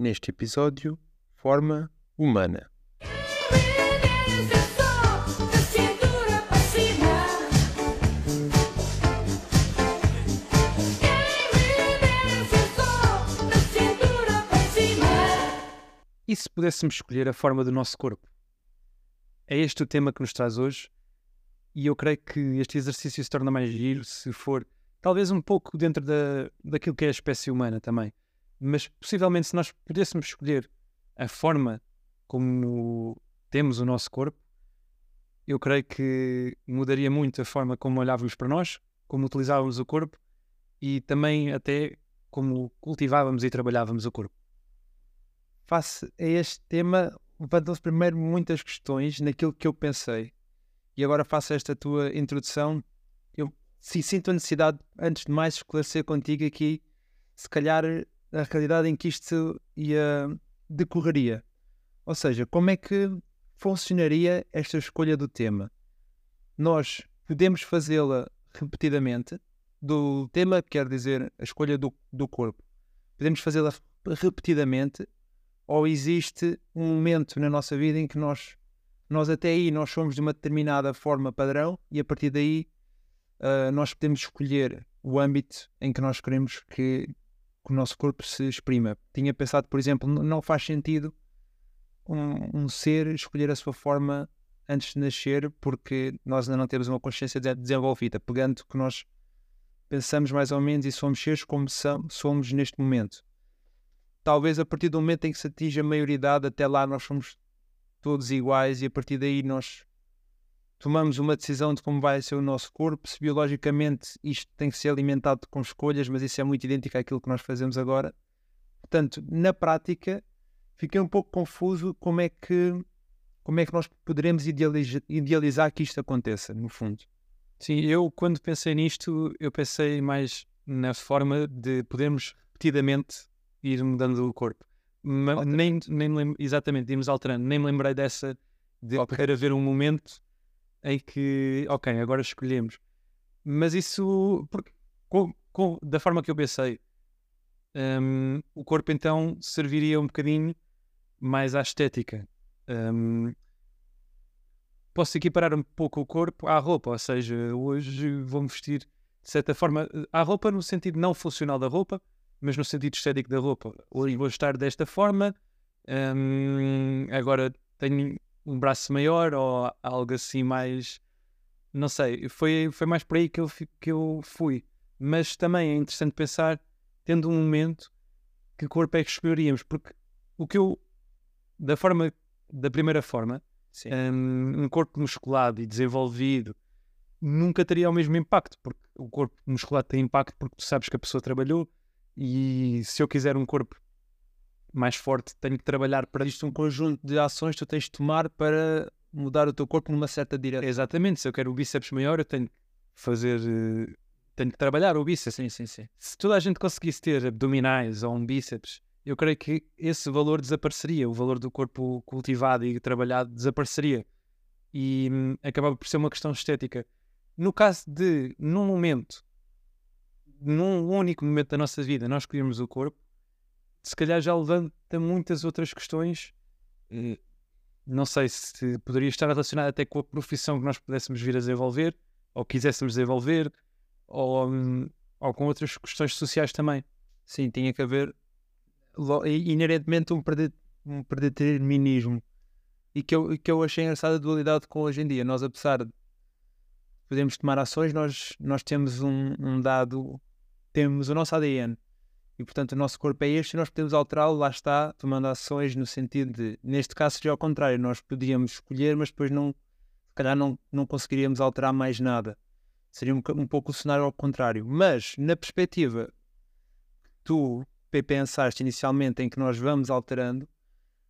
Neste episódio, forma humana. E se pudéssemos escolher a forma do nosso corpo? É este o tema que nos traz hoje, e eu creio que este exercício se torna mais giro se for, talvez um pouco dentro da, daquilo que é a espécie humana também. Mas possivelmente, se nós pudéssemos escolher a forma como temos o nosso corpo, eu creio que mudaria muito a forma como olhávamos para nós, como utilizávamos o corpo e também até como cultivávamos e trabalhávamos o corpo face a este tema, levantam-se primeiro muitas questões naquilo que eu pensei. E agora faço esta tua introdução. Eu sinto a necessidade, antes de mais, esclarecer contigo aqui, se calhar, a realidade em que isto ia decorreria. Ou seja, como é que funcionaria esta escolha do tema? Nós podemos fazê-la repetidamente, do tema, quer dizer, a escolha do, do corpo. Podemos fazê-la repetidamente ou existe um momento na nossa vida em que nós, nós até aí nós somos de uma determinada forma padrão e a partir daí uh, nós podemos escolher o âmbito em que nós queremos que, que, o nosso corpo se exprima. Tinha pensado, por exemplo, não faz sentido um, um, ser escolher a sua forma antes de nascer porque nós ainda não temos uma consciência desenvolvida, pegando que nós pensamos mais ou menos e somos seres como somos neste momento talvez a partir do momento em que se atinge a maioridade, até lá nós somos todos iguais e a partir daí nós tomamos uma decisão de como vai ser o nosso corpo. Se biologicamente isto tem que ser alimentado com escolhas, mas isso é muito idêntico àquilo que nós fazemos agora. Portanto, na prática, fiquei um pouco confuso como é que como é que nós poderemos idealizar, idealizar que isto aconteça, no fundo. Sim, eu quando pensei nisto, eu pensei mais na forma de podermos repetidamente ir mudando o corpo. Ma, nem, nem exatamente, íamos alterando. Nem me lembrei dessa de okay. querer haver um momento em que, ok, agora escolhemos. Mas isso, porque, com, com, da forma que eu pensei, um, o corpo então serviria um bocadinho mais à estética. Um, posso equiparar um pouco o corpo à roupa, ou seja, hoje vou-me vestir de certa forma à roupa no sentido não funcional da roupa, mas no sentido estético da roupa. Hoje vou estar desta forma, hum, agora tenho um braço maior ou algo assim mais. Não sei, foi, foi mais por aí que eu, que eu fui. Mas também é interessante pensar, tendo um momento, que corpo é que escolheríamos, porque o que eu, da forma, da primeira forma, um, um corpo musculado e desenvolvido nunca teria o mesmo impacto, porque o corpo musculado tem impacto porque tu sabes que a pessoa trabalhou, e se eu quiser um corpo mais forte, tenho que trabalhar para isto um conjunto de ações que tu tens de tomar para mudar o teu corpo numa certa direção. Exatamente, se eu quero o bíceps maior, eu tenho que fazer, eh, tenho que trabalhar o bíceps. Sim, sim, sim. Se toda a gente conseguisse ter abdominais ou um bíceps, eu creio que esse valor desapareceria, o valor do corpo cultivado e trabalhado desapareceria e hum, acabava por ser uma questão estética. No caso de, num momento, num único momento da nossa vida nós escolhermos o corpo, se calhar já levanta muitas outras questões. Eh, não sei se poderia estar relacionado até com a profissão que nós pudéssemos vir a desenvolver, ou quiséssemos desenvolver, ou, hum, ou com outras questões sociais também. Sim, tinha que haver inerentemente um, predeterminismo. E que eu, que eu achei engraçada a dualidade com hoje em dia. Nós, apesar de podemos tomar ações, nós, nós temos um, um dado temos o nosso ADN e, portanto, o nosso corpo é este e nós podemos alterá-lo, lá está, tomando ações no sentido de, neste caso, seria ao contrário, nós podíamos escolher, mas depois não, se calhar não, não conseguiríamos alterar mais nada. Seria um, um pouco o cenário ao contrário. Mas, na perspectiva tu pensaste inicialmente em que nós vamos alterando,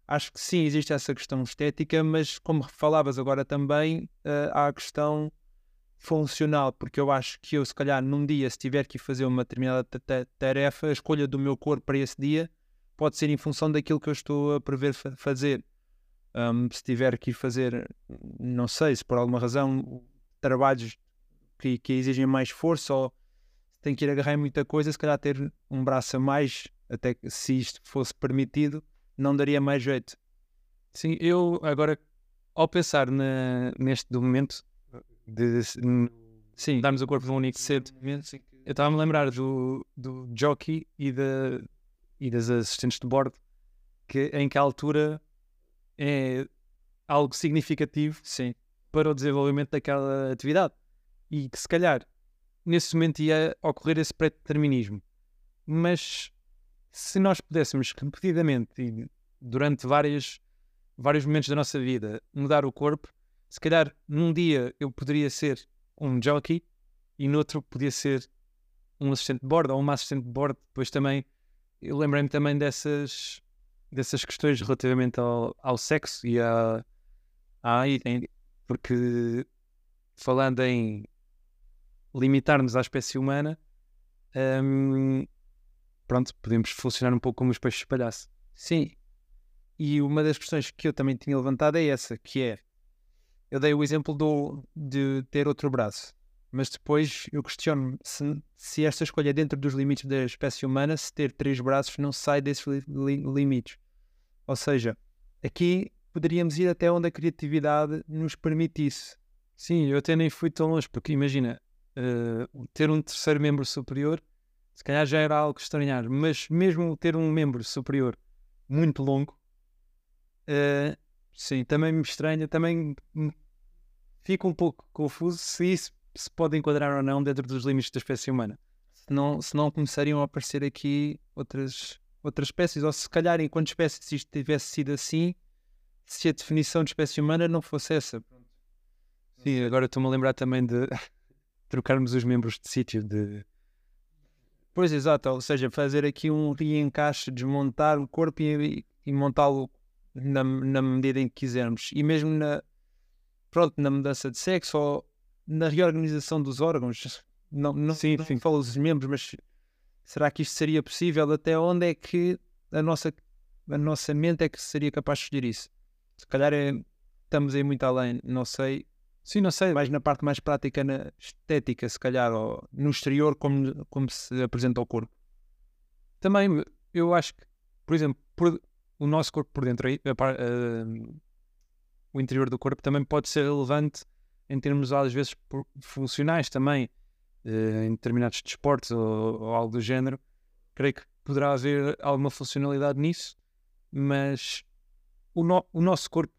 acho que sim, existe essa questão estética, mas como falavas agora também, uh, há a questão funcional, porque eu acho que eu, se calhar, num dia, se tiver que fazer uma determinada tarefa, a escolha do meu corpo para esse dia pode ser em função daquilo que eu estou a prever fa fazer. Um, se tiver que ir fazer, não sei, se por alguma razão, trabalhos que, que exigem mais força ou tem que ir agarrar muita coisa, se calhar ter um braço a mais até que se isto fosse permitido, não daria mais jeito. Sim, eu agora, ao pensar na, neste momento de, sim, darmos o corpo de um único cedo, eu estava-me a lembrar do, do jockey e, da, e das assistentes de bordo, que em que altura é algo significativo sim. para o desenvolvimento daquela atividade. E que se calhar nesse momento ia ocorrer esse pré-determinismo. Mas se nós pudéssemos repetidamente e durante várias, vários momentos da nossa vida mudar o corpo, se calhar num dia eu poderia ser um jockey e no outro podia ser um assistente de bordo ou uma assistente de bordo. Depois também eu lembrei-me também dessas, dessas questões relativamente ao, ao sexo e a, a porque falando em limitar-nos à espécie humana, um, pronto, podemos funcionar um pouco como os peixes palhaço. Sim. E uma das questões que eu também tinha levantado é essa, que é, eu dei o exemplo do, de ter outro braço, mas depois eu questiono se, se esta escolha é dentro dos limites da espécie humana, se ter três braços não sai desses li, li, limites. Ou seja, aqui poderíamos ir até onde a criatividade nos permitisse. Sim, eu até nem fui tão longe, porque imagina, uh, ter um terceiro membro superior, se calhar já era algo estranhar, mas mesmo ter um membro superior muito longo, uh, sim, também me estranha, também fico um pouco confuso se isso se pode enquadrar ou não dentro dos limites da espécie humana. Se não, começariam a aparecer aqui outras, outras espécies, ou se calhar enquanto espécie, se isto tivesse sido assim, se a definição de espécie humana não fosse essa. Sim, agora estou-me a lembrar também de trocarmos os membros de sítio de. Pois exato, ou seja, fazer aqui um reencaixe, desmontar o corpo e, e montá-lo na, na, medida em que quisermos. E mesmo na, pronto, na mudança de sexo ou na reorganização dos órgãos. Não, não, sim, não sim. falo dos membros, mas será que isto seria possível? Até onde é que a nossa, a nossa mente é que seria capaz de escolher isso? Se calhar é, estamos aí muito além, não sei. Sim, não sei. Mais na parte mais prática, na estética, se calhar, ou no exterior, como, como se apresenta ao corpo. Também, eu acho que, por exemplo, por, o nosso corpo por dentro, aí, o interior do corpo também pode ser relevante em termos, às vezes, funcionais também, uh, em determinados desportos ou, ou, algo do género. Creio que poderá haver alguma funcionalidade nisso, mas o, no, o nosso corpo,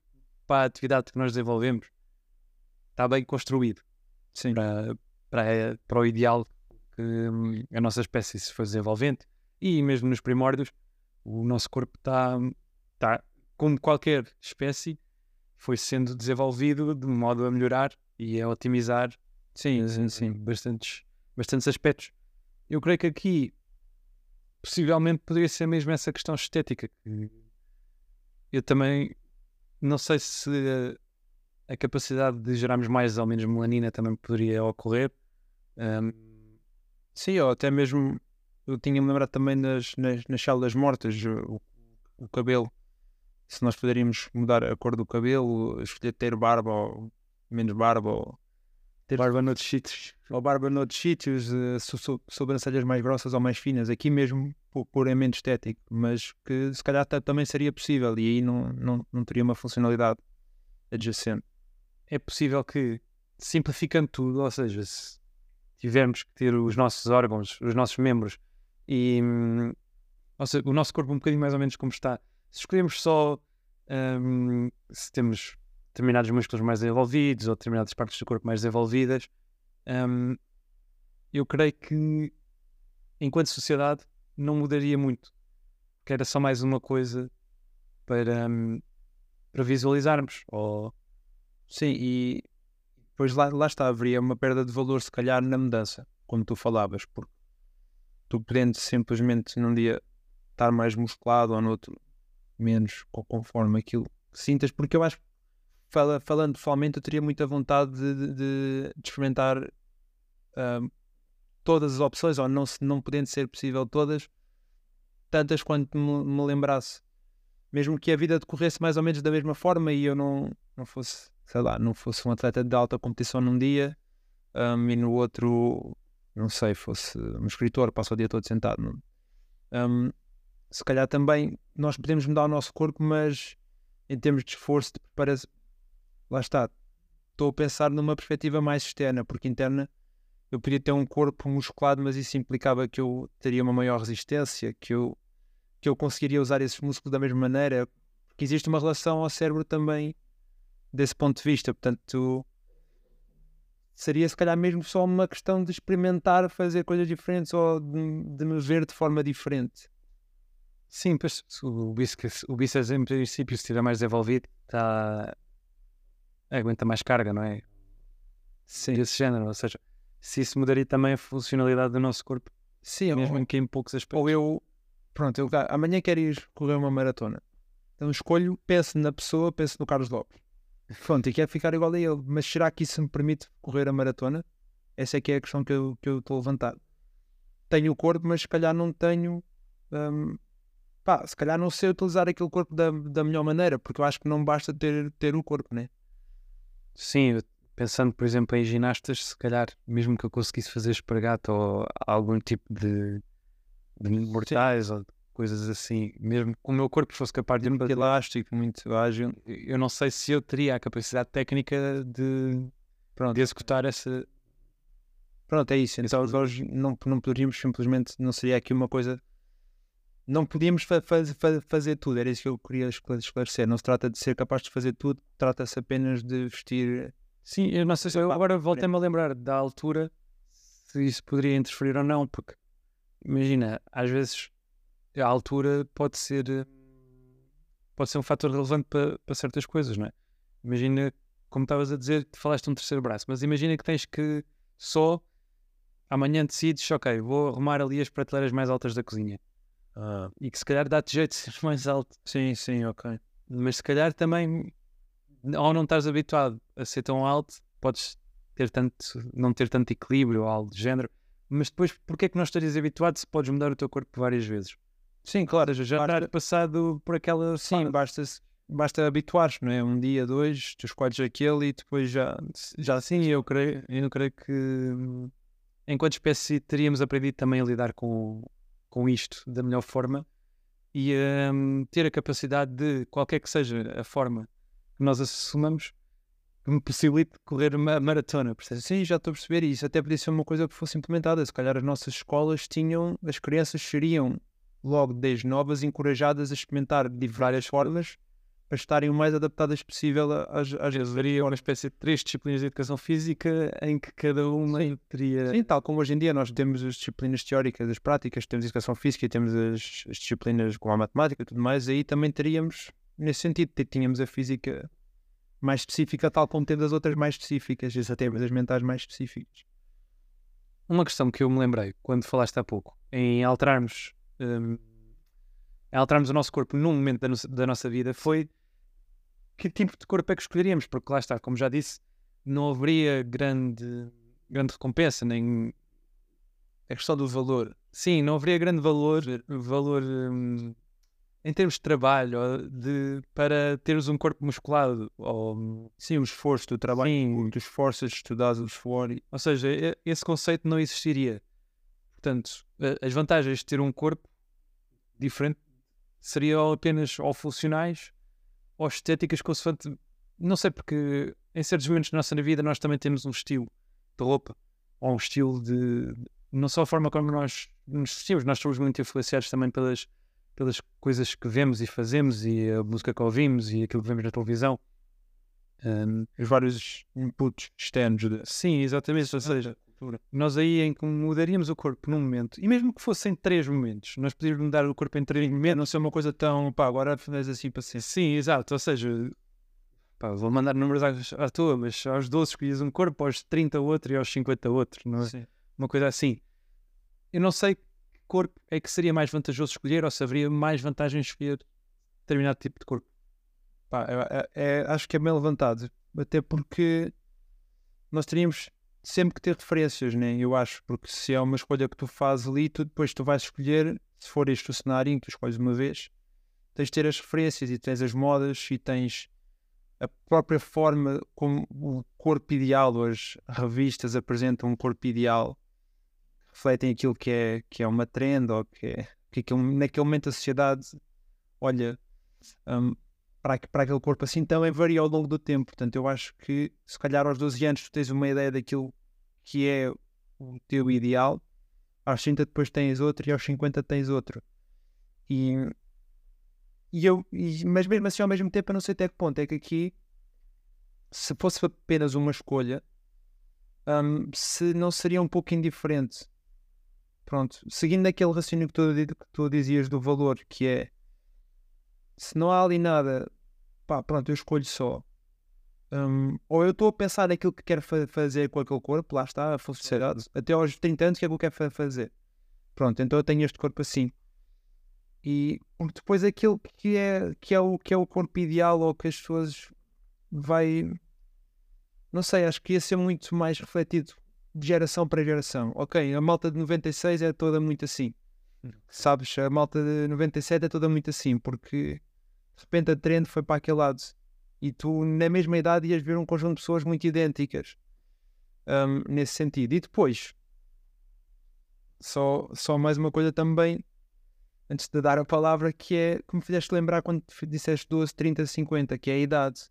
para a atividade que nós desenvolvemos, está bem construído Sim. Para, para, para o ideal que hum, a nossa espécie se foi desenvolvendo. E mesmo nos primórdios, o nosso corpo está, está como qualquer espécie, foi sendo desenvolvido de modo a melhorar e a otimizar sim, sim, sim, bastantes, bastantes aspectos. Eu creio que aqui possivelmente poderia ser mesmo essa questão estética. Eu também não sei se a capacidade de gerarmos mais ou menos melanina também poderia ocorrer. Um, sim, ou até mesmo eu tinha-me lembrado também nas, nas, nas células mortas, o, o, cabelo. Se nós poderíamos mudar a cor do cabelo, escolher ter barba ou menos barba, ou ter barba noutros sítios, ou barba noutros sítios, uh, so, so, sobrancelhas mais grossas ou mais finas, aqui mesmo puramente estético, mas que se calhar também seria possível e aí não, não, não teria uma funcionalidade adjacente. É possível que, simplificando tudo, ou seja, se tivermos que ter os nossos órgãos, os nossos membros e ou seja, o nosso corpo um bocadinho mais ou menos como está, se escolhemos só um, se temos determinados músculos mais desenvolvidos ou determinadas partes do corpo mais desenvolvidas, um, eu creio que enquanto sociedade não mudaria muito, que era só mais uma coisa para, um, para visualizarmos. Ou Sim, e depois lá, lá está, haveria uma perda de valor, se calhar, na mudança, como tu falavas, porque tu podendo simplesmente num dia estar mais musculado ou no outro menos, conforme aquilo que sintas, porque eu acho fala, falando pessoalmente, eu teria muita vontade de, de, de experimentar uh, todas as opções, ou não, não podendo ser possível todas, tantas quanto me, me lembrasse. Mesmo que a vida decorresse mais ou menos da mesma forma e eu não, não fosse sei lá, não fosse um atleta de alta competição num dia um, e no outro, não sei, fosse um escritor, passa o dia todo sentado. Um, se calhar também nós podemos mudar o nosso corpo, mas em termos de esforço, de preparação, lá está. Estou a pensar numa perspectiva mais externa, porque interna eu podia ter um corpo musculado, mas isso implicava que eu teria uma maior resistência, que eu, que eu conseguiria usar esses músculos da mesma maneira, porque existe uma relação ao cérebro também desse ponto de vista. Portanto, seria se calhar mesmo só uma questão de experimentar fazer coisas diferentes ou de, de me ver de forma diferente. Sim, pois o bíceps, o bíceps em princípio, se estiver mais desenvolvido, está aguenta mais carga, não é? Sim. Desse género, ou seja, se isso mudaria também a funcionalidade do nosso corpo. Sim, mesmo ou, que em poucos aspectos. Ou eu, pronto, eu amanhã quero ir correr uma maratona. Então escolho, penso na pessoa, penso no Carlos Lopes. Pronto, e quero ficar igual a ele. Mas será que isso me permite correr a maratona? Essa é que é a questão que eu estou que eu a levantar. Tenho o corpo, mas se calhar não tenho. Hum, pá, se calhar não sei utilizar aquele corpo da, da melhor maneira, porque eu acho que não basta ter, ter o corpo, né? Sim, pensando, por exemplo, em ginastas, se calhar, mesmo que eu conseguisse fazer espargato ou algum tipo de, de mortais ou coisas assim, mesmo que o meu corpo fosse capaz de muito elástico, muito ágil, eu não sei se eu teria a capacidade técnica de, Pronto. de executar essa. Pronto, é isso. Então, nós não, não poderíamos simplesmente, não seria aqui uma coisa. Não podíamos fa fa fazer tudo, era isso que eu queria esclarecer. Não se trata de ser capaz de fazer tudo, trata-se apenas de vestir Sim, eu não sei se eu agora voltei-me a lembrar da altura se isso poderia interferir ou não, porque imagina, às vezes a altura pode ser pode ser um fator relevante para, para certas coisas, não é? Imagina, como estavas a dizer, te falaste um terceiro braço, mas imagina que tens que só amanhã decides, ok, vou arrumar ali as prateleiras mais altas da cozinha. Ah. E que se calhar dá-te jeito de ser mais alto. Sim, sim, ok. Mas se calhar também ao não estás habituado a ser tão alto, podes ter tanto, não ter tanto equilíbrio ou algo do género. Mas depois, porquê é que não estarias habituado se podes mudar o teu corpo várias vezes? Sim, claro, já basta... passado por aquela. Sim, basta, basta habituar-te, não é? Um dia, dois, tu escolhes aquele e depois já. Já sim, eu creio, eu creio que hum, enquanto espécie teríamos aprendido também a lidar com, com isto da melhor forma e um, ter a capacidade de, qualquer que seja a forma que nós assumamos que me possibilite correr uma maratona. Percebes? Sim, já estou a perceber isso. Até podia ser uma coisa que fosse implementada. Se calhar as nossas escolas tinham, as crianças seriam logo desde novas encorajadas a experimentar de várias formas para estarem o mais adaptadas possível às, às vezes. Haveria uma espécie de três disciplinas de educação física em que cada uma teria. Sim, tal como hoje em dia nós temos as disciplinas teóricas, as práticas, temos a educação física e temos as, as disciplinas como a matemática e tudo mais, aí também teríamos nesse sentido, tínhamos a física mais específica, tal como temos as outras mais específicas, e até as mentais mais específicas. Uma questão que eu me lembrei quando falaste há pouco, em alterarmos, um, em alterarmos o nosso corpo num momento da, no da, nossa vida, foi que tipo de corpo é que escolheríamos, porque lá está, como já disse, não haveria grande, grande recompensa, nem a questão do valor. Sim, não haveria grande valor, valor um, em termos de trabalho, de, para teres um corpo musculado, ou sim, o esforço do trabalho, sim. dos esforços, estudares o suor. Ou seja, esse conceito não existiria. Portanto, as vantagens de ter um corpo diferente seriam apenas ou funcionais ou estéticas, consoante. Não sei, porque em certos momentos da nossa vida nós também temos um estilo de roupa ou um estilo de. Não só a forma como nós nos vestimos, nós somos muito influenciados também pelas pelas coisas que vemos e fazemos e a música que ouvimos e aquilo que vemos na televisão. Um, os vários inputs externos. De... Sim, exatamente. Ou seja, nós aí em que mudaríamos o corpo num momento, e mesmo que fossem três momentos, nós podíamos mudar o corpo em três momentos. Não ser uma coisa tão, pá, agora faz assim para ser. Sim, exato. Ou seja, pá, vou mandar números à, à toa, mas aos 12 escolhias um corpo, aos 30 outro e aos 50 outro, não é? Sim. Uma coisa assim. Eu não sei corpo é que seria mais vantajoso escolher ou se haveria mais vantagem em escolher determinado tipo de corpo? Pá, é, é, acho que é bem levantado, até porque nós teríamos sempre que ter referências, né? eu acho, porque se é uma escolha que tu fazes ali, tu depois tu vais escolher, se for este o cenário em que tu escolhes uma vez, tens de ter as referências e tens as modas e tens a própria forma como o corpo ideal, as revistas apresentam um corpo ideal refletem aquilo que é, que é uma trend ou que é que aquele, naquele momento a sociedade olha um, para, para aquele corpo assim também varia ao longo do tempo. Portanto, eu acho que se calhar aos 12 anos tu tens uma ideia daquilo que é o teu ideal, aos 30 depois tens outro e aos 50 tens outro. E, e eu, e, mas mesmo assim, ao mesmo tempo, eu não sei até que ponto é que aqui, se fosse apenas uma escolha, um, se não seria um pouco indiferente. Pronto, seguindo aquele raciocínio que tu, que tu dizias do valor, que é se não há ali nada, pá, pronto, eu escolho só. Um, ou eu estou a pensar naquilo que quero fa fazer com aquele corpo, lá está, a felicidade. Até aos 30 anos, o que é que eu quero fa fazer? Pronto, então eu tenho este corpo assim. E depois aquilo que é, que é, o, que é o corpo ideal ou que as pessoas vai. Não sei, acho que ia ser muito mais refletido de geração para geração. Ok, a malta de 96 é toda muito assim. Hum. Sabes, a malta de 97 é toda muito assim, porque de repente a trend foi para aquele lado e tu, na mesma idade, ias ver um conjunto de pessoas muito idênticas um, nesse sentido. E depois, só, só mais uma coisa também, antes de dar a palavra, que é que me fizeste lembrar quando disseste 12, 30, 50, que é a idade.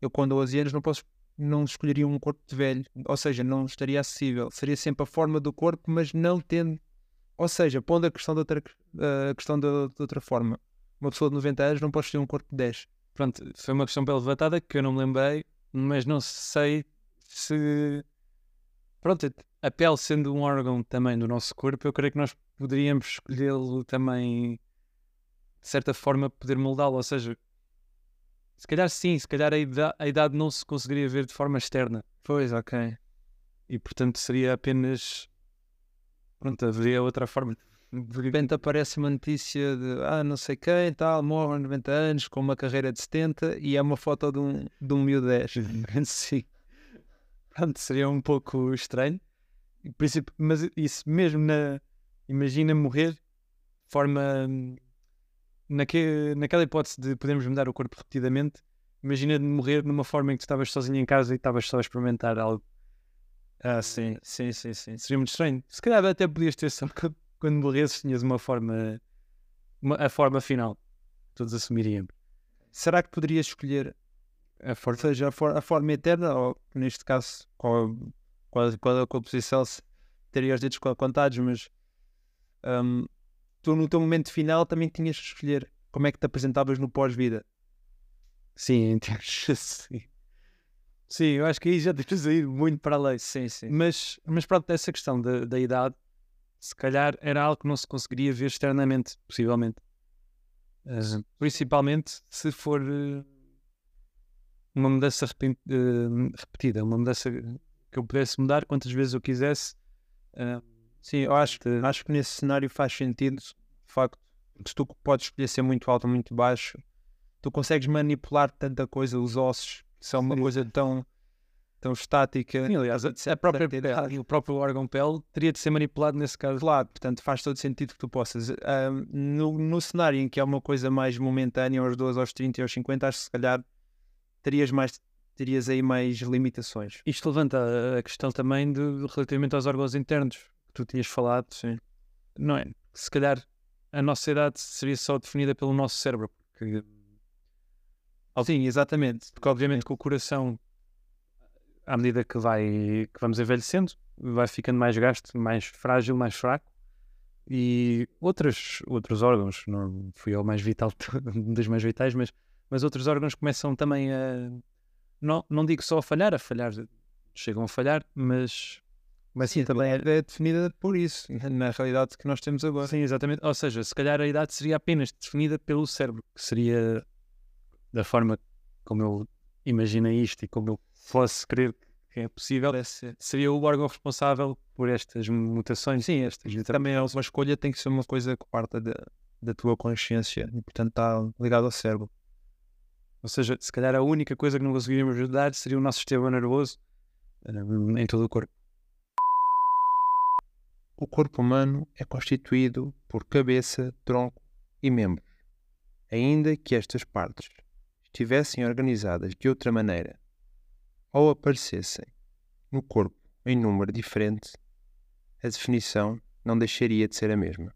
Eu, com 12 anos, não posso não escolheria um corpo de velho, ou seja, não estaria acessível. Seria sempre a forma do corpo, mas não tendo, ou seja, pondo a questão de outra, a questão de, de outra forma. Uma pessoa de 90 anos não pode ter um corpo de 10. Pronto, foi uma questão bem levantada que eu não me lembrei, mas não sei se. Pronto, a pele sendo um órgão também do nosso corpo, eu creio que nós poderíamos escolhê-lo também, de certa forma, poder moldá-lo. Ou seja, se calhar sim, se calhar a idade, a idade não se conseguiria ver de forma externa. Pois, ok. E portanto seria apenas. Pronto, haveria outra forma. De repente aparece uma notícia de ah, não sei quem, tal, morre aos 90 anos com uma carreira de 70 e é uma foto de um, de um 10. sim. Pronto, seria um pouco estranho. Mas isso mesmo na. Imagina morrer de forma naque, naquela hipótese de podermos mudar o corpo repetidamente, imagina de morrer numa forma em que tu estavas sozinho em casa e estavas só a experimentar algo. Ah, sim, sim, sim, sim. Seria muito estranho. Se calhar até podias ter só quando morresses tinhas uma forma, uma, a forma final. Todos assumiriam. Será que poderias escolher a forma, seja a, for, a forma eterna, ou neste caso, qual, qual, qual é a composição? Teria os dedos contados, mas um, tu no teu momento final também tinhas que escolher como é que te apresentavas no pós-vida. Sim, sim. Sim, eu acho que aí já tens a ir muito para além. Sim, sim. Mas, mas pronto, essa questão da, da idade, se calhar era algo que não se conseguiria ver externamente, possivelmente. Uh, principalmente se for uh, uma mudança uh, repetida, uma mudança que eu pudesse mudar quantas vezes eu quisesse. Sim, eu acho que, acho que nesse cenário faz sentido, de facto, se tu podes escolher ser muito alto ou muito baixo, tu consegues manipular tanta coisa, os ossos, são uma Sim. coisa tão, tão estática. Sim, aliás, a própria pele, o próprio órgão pele teria de ser manipulado nesse caso. Claro, portanto faz todo sentido que tu possas. no, no cenário em que é uma coisa mais momentânea, aos 12, aos 30 e aos 50, acho que se calhar terias mais terias aí mais limitações. Isto levanta a questão também de, relativamente aos órgãos internos que tu tinhas falado, sim. não é? Se calhar a nossa idade seria só definida pelo nosso cérebro. Porque... Sim, exatamente. Porque obviamente com o coração, à medida que, vai, que vamos envelhecendo, vai ficando mais gasto, mais frágil, mais fraco. E outros, outros órgãos, não fui eu mais vital dos mais vitais, mas, mas outros órgãos começam também a. Não, não digo só a falhar, a falhar, chegam a falhar, mas mas sim, também é, é definida por isso, na realidade que nós temos agora. Sim, exatamente. Ou seja, se calhar a idade seria apenas definida pelo cérebro, que seria da forma como eu imaginei isto e como eu fosse crer que é possível, seria o órgão responsável por estas mutações. Sim, estas também é uma escolha, tem que ser uma coisa que parta da, da tua consciência e, portanto, está ligado ao cérebro. Ou seja, se calhar a única coisa que não conseguiríamos ajudar seria o nosso sistema nervoso eh, em todo o corpo. O corpo humano é constituído por cabeça, tronco e membros. Ainda que estas partes estivessem organizadas de outra maneira ou aparecessem no corpo em número diferente, a definição não deixaria de ser a mesma.